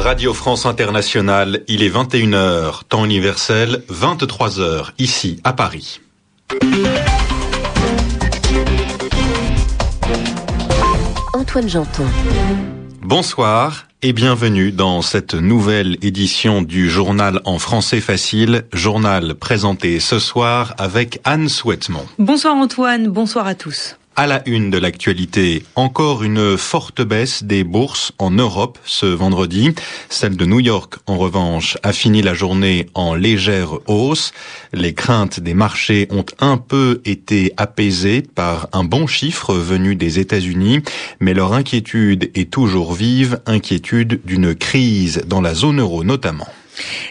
Radio France Internationale, il est 21h, temps universel, 23h, ici à Paris. Antoine Janton. Bonsoir et bienvenue dans cette nouvelle édition du journal en français facile, journal présenté ce soir avec Anne Souhaitemont. Bonsoir Antoine, bonsoir à tous. À la une de l'actualité, encore une forte baisse des bourses en Europe ce vendredi. Celle de New York, en revanche, a fini la journée en légère hausse. Les craintes des marchés ont un peu été apaisées par un bon chiffre venu des États-Unis, mais leur inquiétude est toujours vive, inquiétude d'une crise dans la zone euro notamment.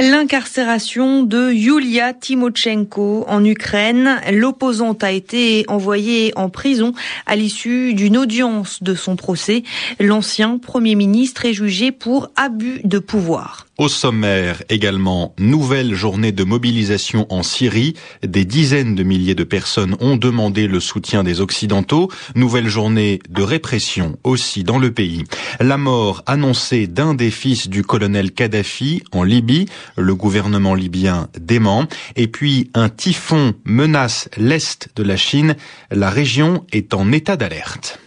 L'incarcération de Yulia Timochenko en Ukraine. L'opposante a été envoyée en prison à l'issue d'une audience de son procès. L'ancien Premier ministre est jugé pour abus de pouvoir. Au sommaire également, nouvelle journée de mobilisation en Syrie. Des dizaines de milliers de personnes ont demandé le soutien des Occidentaux. Nouvelle journée de répression aussi dans le pays. La mort annoncée d'un des fils du colonel Kadhafi en Libye. Le gouvernement libyen dément. Et puis un typhon menace l'est de la Chine. La région est en état d'alerte.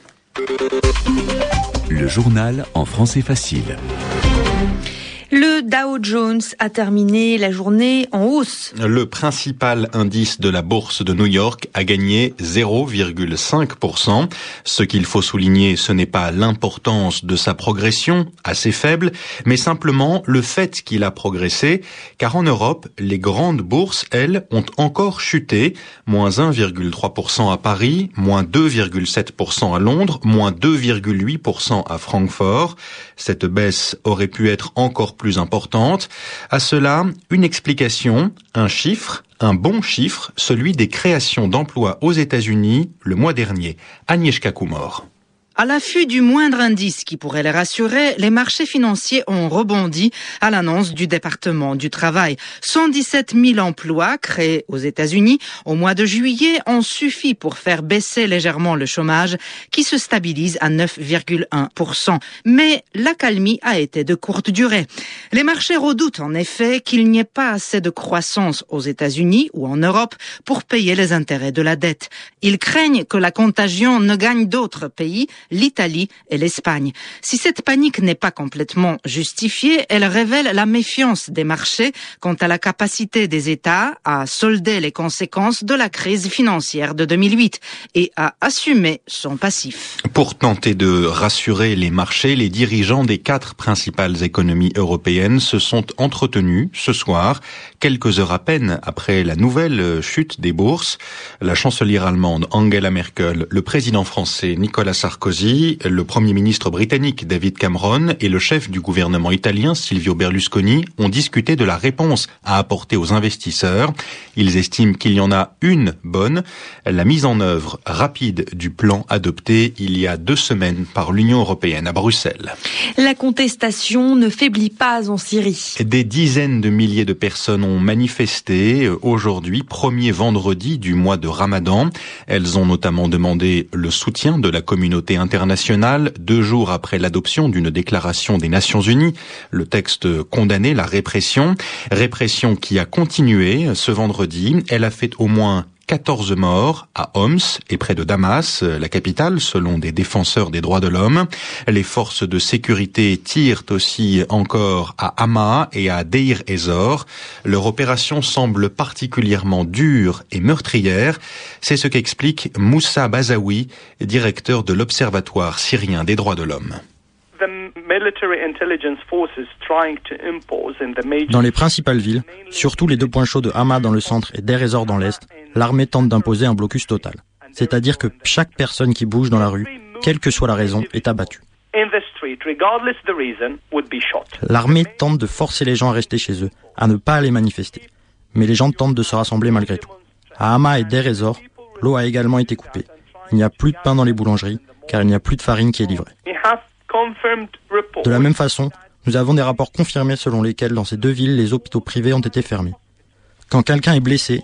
Le journal en français facile. Le Dow Jones a terminé la journée en hausse. Le principal indice de la bourse de New York a gagné 0,5%. Ce qu'il faut souligner, ce n'est pas l'importance de sa progression, assez faible, mais simplement le fait qu'il a progressé, car en Europe, les grandes bourses, elles, ont encore chuté, moins 1,3% à Paris, moins 2,7% à Londres, moins 2,8% à Francfort. Cette baisse aurait pu être encore plus importante. À cela, une explication, un chiffre, un bon chiffre, celui des créations d'emplois aux États-Unis le mois dernier. Agnieszka Kumor. À l'affût du moindre indice qui pourrait les rassurer, les marchés financiers ont rebondi à l'annonce du département du travail. 117 000 emplois créés aux États-Unis au mois de juillet ont suffi pour faire baisser légèrement le chômage qui se stabilise à 9,1%. Mais l'accalmie a été de courte durée. Les marchés redoutent en effet qu'il n'y ait pas assez de croissance aux États-Unis ou en Europe pour payer les intérêts de la dette. Ils craignent que la contagion ne gagne d'autres pays l'Italie et l'Espagne. Si cette panique n'est pas complètement justifiée, elle révèle la méfiance des marchés quant à la capacité des États à solder les conséquences de la crise financière de 2008 et à assumer son passif. Pour tenter de rassurer les marchés, les dirigeants des quatre principales économies européennes se sont entretenus ce soir, quelques heures à peine après la nouvelle chute des bourses. La chancelière allemande Angela Merkel, le président français Nicolas Sarkozy, le Premier ministre britannique David Cameron et le chef du gouvernement italien Silvio Berlusconi ont discuté de la réponse à apporter aux investisseurs. Ils estiment qu'il y en a une bonne, la mise en œuvre rapide du plan adopté il y a deux semaines par l'Union européenne à Bruxelles. La contestation ne faiblit pas en Syrie. Des dizaines de milliers de personnes ont manifesté aujourd'hui, premier vendredi du mois de Ramadan. Elles ont notamment demandé le soutien de la communauté internationale, deux jours après l'adoption d'une déclaration des Nations Unies. Le texte condamnait la répression, répression qui a continué ce vendredi. Elle a fait au moins 14 morts à Homs et près de Damas, la capitale, selon des défenseurs des droits de l'homme. Les forces de sécurité tirent aussi encore à Hama et à Deir Ezor. Leur opération semble particulièrement dure et meurtrière. C'est ce qu'explique Moussa Bazaoui, directeur de l'Observatoire syrien des droits de l'homme. Dans les principales villes, surtout les deux points chauds de Hama dans le centre et Deir Ezor dans l'est, l'armée tente d'imposer un blocus total. C'est-à-dire que chaque personne qui bouge dans la rue, quelle que soit la raison, est abattue. L'armée tente de forcer les gens à rester chez eux, à ne pas aller manifester. Mais les gens tentent de se rassembler malgré tout. À Hama et Deir Ezor, l'eau a également été coupée. Il n'y a plus de pain dans les boulangeries, car il n'y a plus de farine qui est livrée. De la même façon, nous avons des rapports confirmés selon lesquels dans ces deux villes, les hôpitaux privés ont été fermés. Quand quelqu'un est blessé,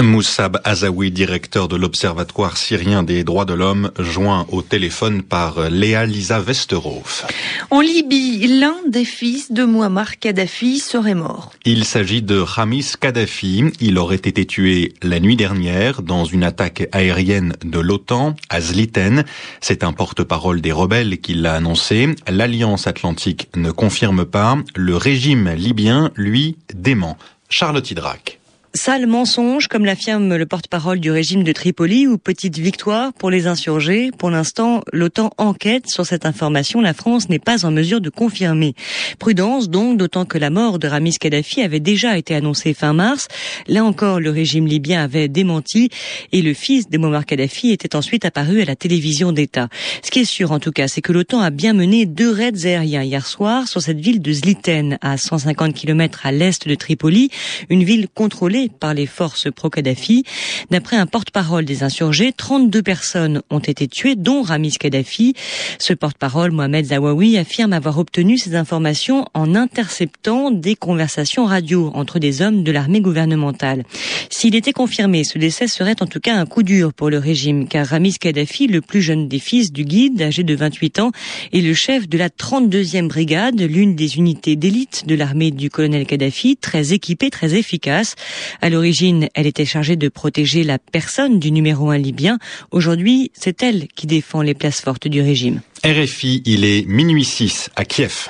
Moussab Azawi, directeur de l'Observatoire syrien des droits de l'homme, joint au téléphone par Léa Lisa Westerhof. En Libye, l'un des fils de Muammar Kadhafi serait mort. Il s'agit de Ramis Kadhafi. Il aurait été tué la nuit dernière dans une attaque aérienne de l'OTAN à Zliten. C'est un porte-parole des rebelles qui l'a annoncé. L'Alliance Atlantique ne confirme pas. Le régime libyen, lui, dément. Charlotte Hydrac. Sale mensonge, comme l'affirme le porte-parole du régime de Tripoli, ou petite victoire pour les insurgés. Pour l'instant, l'OTAN enquête sur cette information. La France n'est pas en mesure de confirmer. Prudence donc, d'autant que la mort de Ramis Kadhafi avait déjà été annoncée fin mars. Là encore, le régime libyen avait démenti et le fils de Muammar Kadhafi était ensuite apparu à la télévision d'État. Ce qui est sûr, en tout cas, c'est que l'OTAN a bien mené deux raids aériens hier soir sur cette ville de Zliten, à 150 km à l'est de Tripoli, une ville contrôlée par les forces pro-Kadhafi. D'après un porte-parole des insurgés, 32 personnes ont été tuées, dont Ramis Kadhafi. Ce porte-parole, Mohamed Zawawi, affirme avoir obtenu ces informations en interceptant des conversations radio entre des hommes de l'armée gouvernementale. S'il était confirmé, ce décès serait en tout cas un coup dur pour le régime, car Ramis Kadhafi, le plus jeune des fils du guide, âgé de 28 ans, est le chef de la 32e brigade, l'une des unités d'élite de l'armée du colonel Kadhafi, très équipée, très efficace. À l'origine, elle était chargée de protéger la personne du numéro un libyen. Aujourd'hui, c'est elle qui défend les places fortes du régime. RFI, il est minuit 6 à Kiev.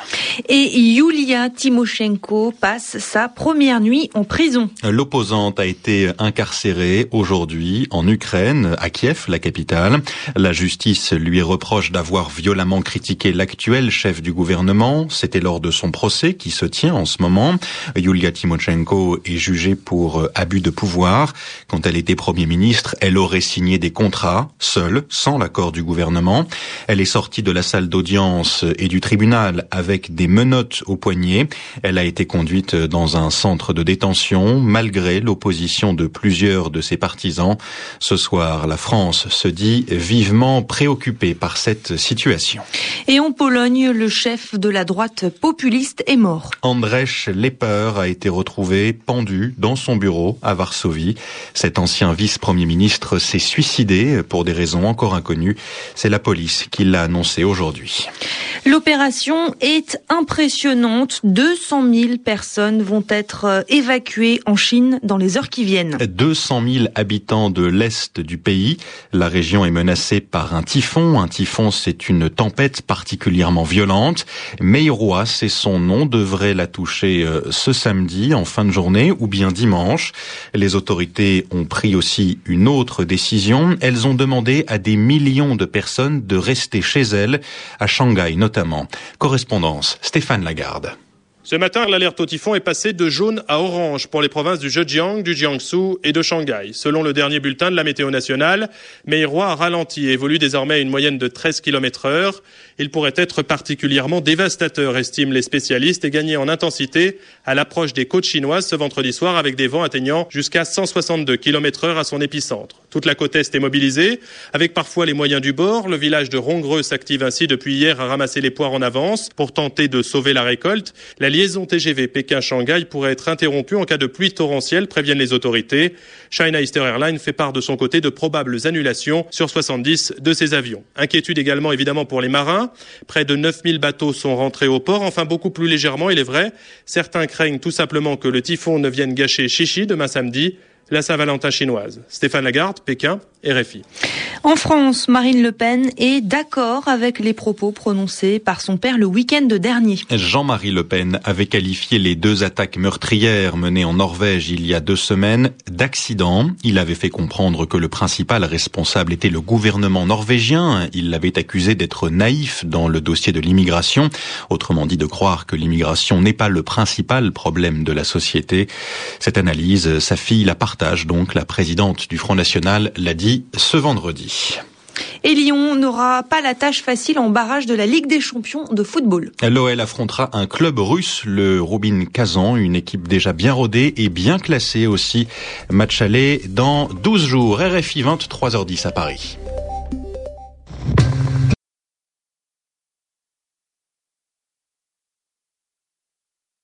Et Yulia Timoshenko passe sa première nuit en prison. L'opposante a été incarcérée aujourd'hui en Ukraine, à Kiev, la capitale. La justice lui reproche d'avoir violemment critiqué l'actuel chef du gouvernement. C'était lors de son procès qui se tient en ce moment. Yulia Timoshenko est jugée pour abus de pouvoir. Quand elle était Premier ministre, elle aurait signé des contrats, seule, sans l'accord du gouvernement. Elle est sortie de la salle d'audience et du tribunal avec des menottes au poignet. Elle a été conduite dans un centre de détention malgré l'opposition de plusieurs de ses partisans. Ce soir, la France se dit vivement préoccupée par cette situation. Et en Pologne, le chef de la droite populiste est mort. Andrzej Leper a été retrouvé pendu dans son bureau à Varsovie. Cet ancien vice-premier ministre s'est suicidé pour des raisons encore inconnues. C'est la police qui l'a annoncé aujourd'hui. L'opération est impressionnante. 200 000 personnes vont être euh, évacuées en Chine dans les heures qui viennent. 200 000 habitants de l'Est du pays. La région est menacée par un typhon. Un typhon, c'est une tempête particulièrement violente. Meiroi, c'est son nom, devrait la toucher euh, ce samedi en fin de journée ou bien dimanche. Les autorités ont pris aussi une autre décision. Elles ont demandé à des millions de personnes de rester chez elles à Shanghai notamment. Correspondance, Stéphane Lagarde. Ce matin, l'alerte au typhon est passée de jaune à orange pour les provinces du Zhejiang, du Jiangsu et de Shanghai. Selon le dernier bulletin de la météo nationale, Meiroi a ralenti et évolue désormais à une moyenne de 13 km heure. Il pourrait être particulièrement dévastateur, estiment les spécialistes, et gagner en intensité à l'approche des côtes chinoises ce vendredi soir avec des vents atteignant jusqu'à 162 km heure à son épicentre. Toute la côte est est mobilisée, avec parfois les moyens du bord. Le village de Rongreux s'active ainsi depuis hier à ramasser les poires en avance pour tenter de sauver la récolte. Liaison TGV Pékin-Shanghai pourrait être interrompue en cas de pluie torrentielle, préviennent les autorités. China Eastern Airlines fait part de son côté de probables annulations sur 70 de ses avions. Inquiétude également évidemment pour les marins. Près de 9000 bateaux sont rentrés au port, enfin beaucoup plus légèrement, il est vrai. Certains craignent tout simplement que le typhon ne vienne gâcher Chichi demain samedi la Saint-Valentin chinoise. Stéphane Lagarde, Pékin, RFI. En France, Marine Le Pen est d'accord avec les propos prononcés par son père le week-end dernier. Jean-Marie Le Pen avait qualifié les deux attaques meurtrières menées en Norvège il y a deux semaines d'accident. Il avait fait comprendre que le principal responsable était le gouvernement norvégien. Il l'avait accusé d'être naïf dans le dossier de l'immigration. Autrement dit, de croire que l'immigration n'est pas le principal problème de la société. Cette analyse, sa fille la partage donc. La présidente du Front National l'a dit ce vendredi. Et Lyon n'aura pas la tâche facile en barrage de la Ligue des champions de football. L'OL affrontera un club russe, le Rubin Kazan, une équipe déjà bien rodée et bien classée aussi. Match aller dans 12 jours. RFI 23h10 à Paris.